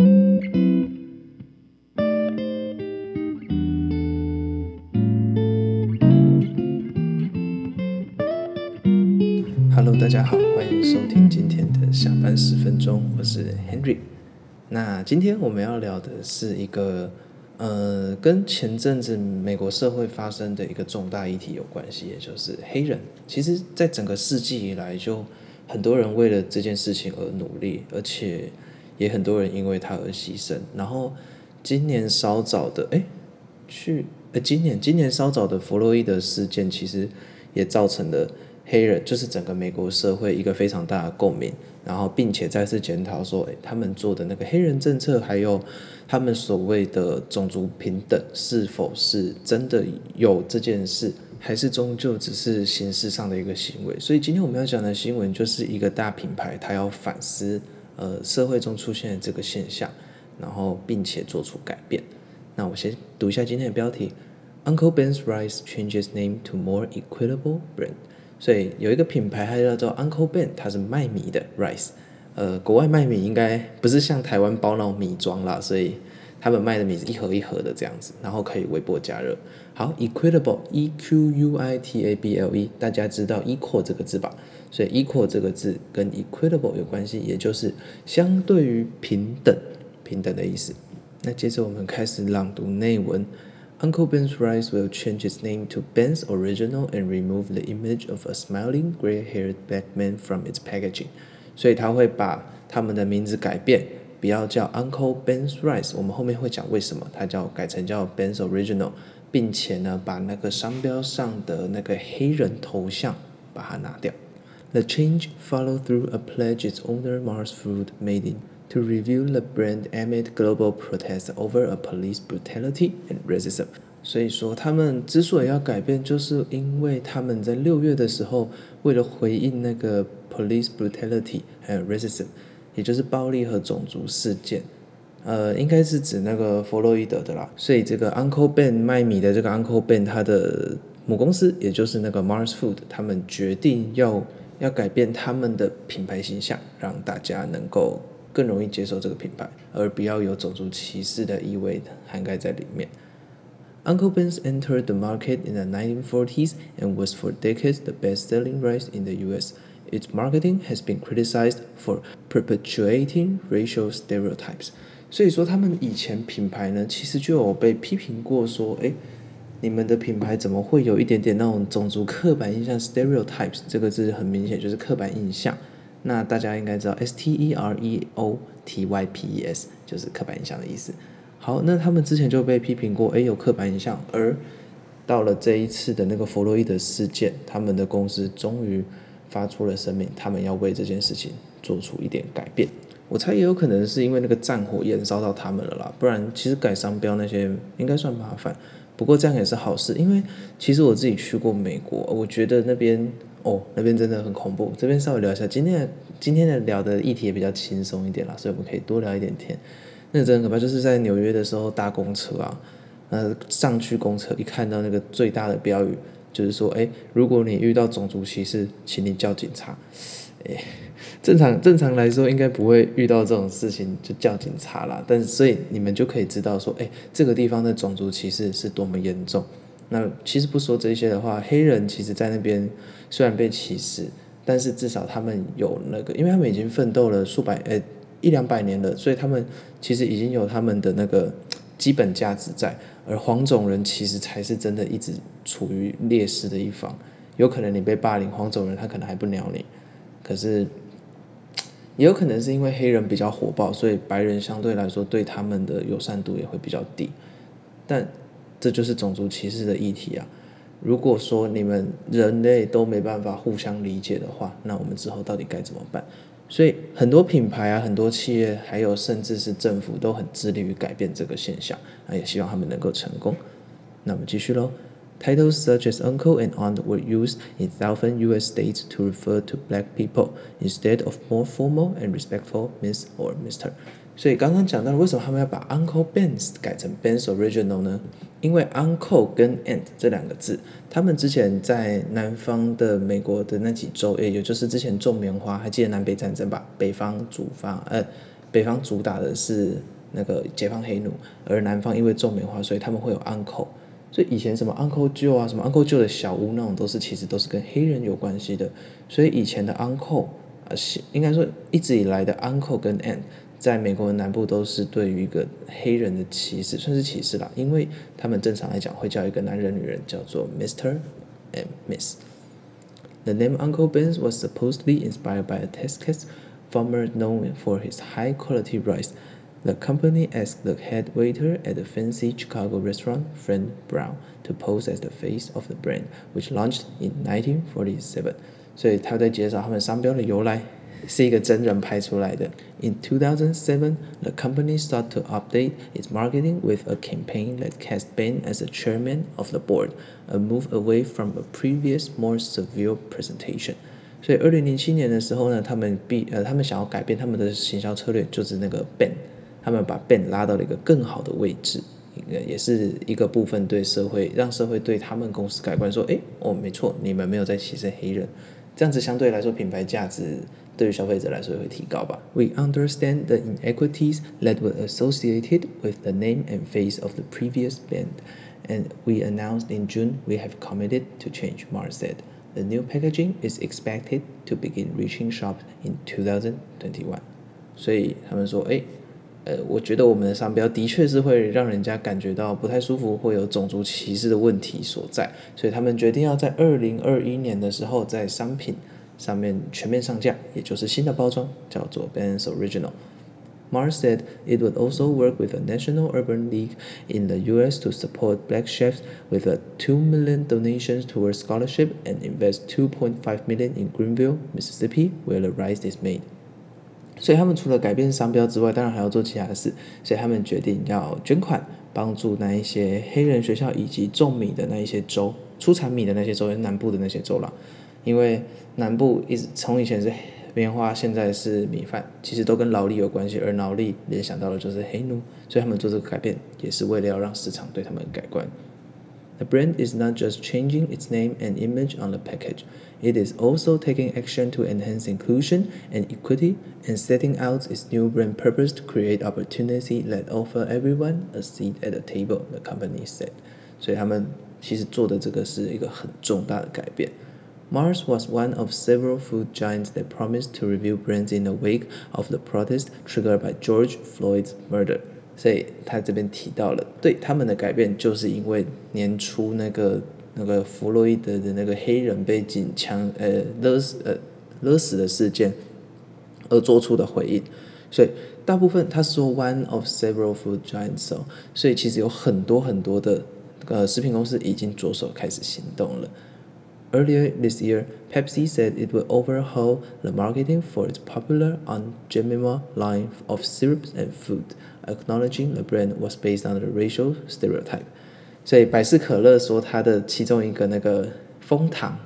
Hello，大家好，欢迎收听今天的下班十分钟，我是 Henry。那今天我们要聊的是一个呃，跟前阵子美国社会发生的一个重大议题有关系，也就是黑人。其实，在整个世纪以来，就很多人为了这件事情而努力，而且也很多人因为他而牺牲。然后今年稍早的，哎，去，呃，今年今年稍早的弗洛伊德事件，其实也造成了。黑人就是整个美国社会一个非常大的共鸣，然后并且再次检讨说，诶，他们做的那个黑人政策，还有他们所谓的种族平等，是否是真的有这件事，还是终究只是形式上的一个行为？所以今天我们要讲的新闻，就是一个大品牌，它要反思，呃，社会中出现的这个现象，然后并且做出改变。那我先读一下今天的标题：Uncle Ben's Rice changes name to more equitable brand。所以有一个品牌，它叫做 Uncle Ben，它是卖米的 rice。呃，国外卖米应该不是像台湾包那种米装啦，所以他们卖的米是一盒一盒的这样子，然后可以微波加热。好，equitable，e q u i t a b l e，大家知道 equal 这个字吧？所以 equal 这个字跟 equitable 有关系，也就是相对于平等，平等的意思。那接着我们开始朗读内文。Uncle Ben's Rice will change its name to Ben's Original and remove the image of a smiling gray-haired black man from its packaging。所以他会把他们的名字改变，不要叫 Uncle Ben's Rice。我们后面会讲为什么，它叫改成叫 Ben's Original，并且呢，把那个商标上的那个黑人头像把它拿掉。The change followed through a pledge its owner Mars Food made in To review the brand amid global protests over a police brutality and racism。所以说，他们之所以要改变，就是因为他们在六月的时候，为了回应那个 police brutality 还有 racism， 也就是暴力和种族事件，呃，应该是指那个弗洛伊德的啦。所以这个 Uncle Ben 卖米的这个 Uncle Ben，他的母公司也就是那个 Mars Food，他们决定要要改变他们的品牌形象，让大家能够。更容易接受这个品牌，而不要有种族歧视的意味涵盖在里面。Uncle Ben's entered the market in the 1940s and was for decades the best-selling rice in the U.S. Its marketing has been criticized for perpetuating racial stereotypes。所以说，他们以前品牌呢，其实就有被批评过，说，诶，你们的品牌怎么会有一点点那种种族刻板印象？Stereotypes 这个字很明显就是刻板印象。那大家应该知道，S T E R E O T Y P E S 就是刻板印象的意思。好，那他们之前就被批评过，诶，有刻板印象。而到了这一次的那个弗洛伊德事件，他们的公司终于发出了声明，他们要为这件事情做出一点改变。我猜也有可能是因为那个战火燃烧到他们了啦，不然其实改商标那些应该算麻烦。不过这样也是好事，因为其实我自己去过美国，我觉得那边。哦，那边真的很恐怖。这边稍微聊一下，今天的今天的聊的议题也比较轻松一点啦，所以我们可以多聊一点天。那真的很可怕，就是在纽约的时候搭公车啊，呃，上去公车一看到那个最大的标语，就是说，哎，如果你遇到种族歧视，请你叫警察。哎，正常正常来说应该不会遇到这种事情就叫警察啦，但是所以你们就可以知道说，哎，这个地方的种族歧视是多么严重。那其实不说这些的话，黑人其实，在那边虽然被歧视，但是至少他们有那个，因为他们已经奋斗了数百呃一两百年了，所以他们其实已经有他们的那个基本价值在。而黄种人其实才是真的一直处于劣势的一方。有可能你被霸凌，黄种人他可能还不鸟你，可是也有可能是因为黑人比较火爆，所以白人相对来说对他们的友善度也会比较低。但这就是种族歧视的议题啊！如果说你们人类都没办法互相理解的话，那我们之后到底该怎么办？所以很多品牌啊，很多企业，还有甚至是政府都很致力于改变这个现象，那也希望他们能够成功。那我们继续喽。Titles such as uncle and aunt were used in southern U.S. states to refer to black people instead of more formal and respectful Miss or Mister。所以刚刚讲到了为什么他们要把 Uncle Ben's 改成 Ben's Original 呢？因为 Uncle 跟 Aunt 这两个字，他们之前在南方的美国的那几州，也就是之前种棉花，还记得南北战争吧？北方主方，呃，北方主打的是那个解放黑奴，而南方因为种棉花，所以他们会有 uncle。所以以前什么 Uncle Joe 啊，什么 Uncle Joe 的小屋那种，都是其实都是跟黑人有关系的。所以以前的 Uncle 啊，是应该说一直以来的 Uncle 跟 Aunt，在美国的南部都是对于一个黑人的歧视，算是歧视啦。因为他们正常来讲会叫一个男人女人叫做 Mr. and Miss。The name Uncle Ben was supposedly inspired by a Texas farmer known for his high quality rice. The company asked the head waiter at the fancy Chicago restaurant, Frank Brown, to pose as the face of the brand, which launched in 1947. 所以他在介绍他们商标的由来， 是一个真人拍出来的。In 2007, the company started to update its marketing with a campaign that cast Ben as the chairman of the board, a move away from a previous more severe presentation. 所以二零零七年的时候呢，他们必呃他们想要改变他们的行销策略，就是那个 Ben。他们把 Ben 拉到了一个更好的位置，一个也是一个部分对社会让社会对他们公司改观，说，哎，哦，没错，你们没有在歧视黑人，这样子相对来说品牌价值对于消费者来说也会提高吧。We understand the inequities that were associated with the name and face of the previous band, and we announced in June we have committed to change. Mars said, the new packaging is expected to begin reaching shops in 2021. 所以他们说，哎。 呃，我觉得我们的商标的确是会让人家感觉到不太舒服，会有种族歧视的问题所在，所以他们决定要在二零二一年的时候在商品上面全面上架，也就是新的包装叫做 Ben's Original。Mars said it would also work with the National Urban League in the U.S. to support black chefs with a two million donations towards scholarship and invest two point five million in Greenville, Mississippi, where the rice is made. 所以他们除了改变商标之外，当然还要做其他的事。所以他们决定要捐款，帮助那一些黑人学校以及种米的那一些州，出产米的那些州，南部的那些州啦。因为南部一直从以前是棉花，现在是米饭，其实都跟劳力有关系。而劳力联想到的就是黑奴，所以他们做这个改变，也是为了要让市场对他们改观。The brand is not just changing its name and image on the package. It is also taking action to enhance inclusion and equity and setting out its new brand purpose to create opportunity that offer everyone a seat at the table, the company said. 所以他们其实做的这个是一个很重大的改变。Mars was one of several food giants that promised to review brands in the wake of the protest triggered by George Floyd's murder. 所以他这边提到了，对他们的改变，就是因为年初那个。那个弗洛伊德的那个黑人被警枪呃勒死呃勒死的事件而做出的回应，所以大部分他说 one of several food giants，所以其实有很多很多的呃食品公司已经着手开始行动了。Earlier this year, Pepsi said it would overhaul the marketing for its popular Aunt Jemima line of syrups and food, acknowledging the brand was based on the racial stereotype. 所以百事可乐说它的其中一个那个蜂糖，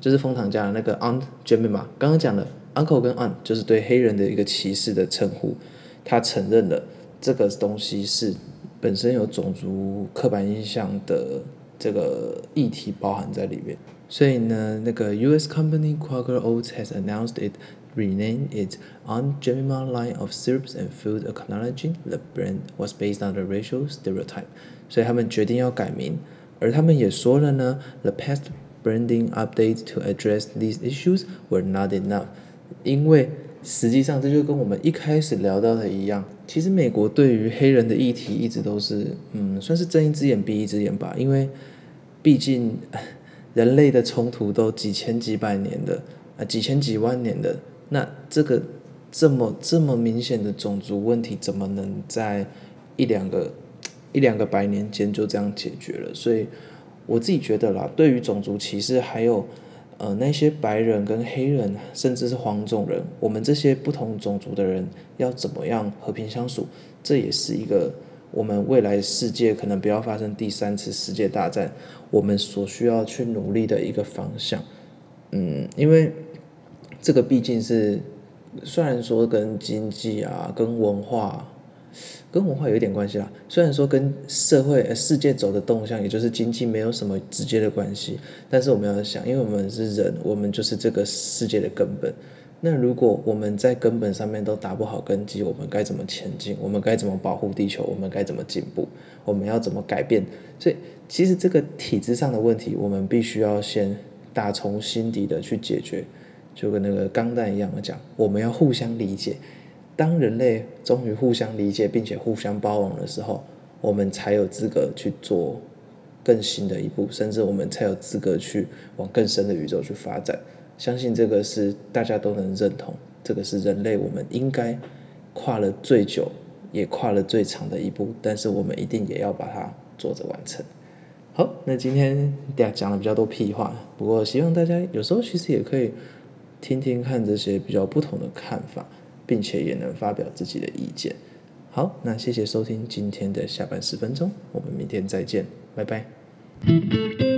就是蜂糖加的那个 Aunt Jemima，刚刚讲的 Uncle 跟 Aunt 就是对黑人的一个歧视的称呼，他承认了这个东西是本身有种族刻板印象的这个议题包含在里面。所以呢，那个 U.S. company Quaker Oats has announced it renamed its Aunt Jemima line of syrups and food, acknowledging the brand was based on the racial stereotype. 所以他们决定要改名，而他们也说了呢，the past branding updates to address these issues were not enough。因为 实际上这就跟我们一开始聊到的一样，其实美国对于黑人的议题一直都是，嗯，算是睁一只眼闭一只眼吧。因为毕竟 人类的冲突都几千几百年的，啊，几千几万年的，那这个这么这么明显的种族问题，怎么能在一两个？一两个百年间就这样解决了，所以我自己觉得啦，对于种族歧视，还有呃那些白人跟黑人，甚至是黄种人，我们这些不同种族的人要怎么样和平相处，这也是一个我们未来世界可能不要发生第三次世界大战，我们所需要去努力的一个方向。嗯，因为这个毕竟是虽然说跟经济啊，跟文化。跟文化有一点关系啦，虽然说跟社会、呃、世界走的动向，也就是经济没有什么直接的关系，但是我们要想，因为我们是人，我们就是这个世界的根本。那如果我们在根本上面都打不好根基，我们该怎么前进？我们该怎么保护地球？我们该怎么进步？我们要怎么改变？所以，其实这个体制上的问题，我们必须要先打从心底的去解决。就跟那个钢弹一样的讲，我们要互相理解。当人类终于互相理解并且互相包容的时候，我们才有资格去做更新的一步，甚至我们才有资格去往更深的宇宙去发展。相信这个是大家都能认同，这个是人类我们应该跨了最久也跨了最长的一步，但是我们一定也要把它做着完成。好，那今天大家讲了比较多屁话，不过希望大家有时候其实也可以听听看这些比较不同的看法，并且也能发表自己的意见。好，那谢谢收听今天的下班十分钟，我们明天再见，拜拜。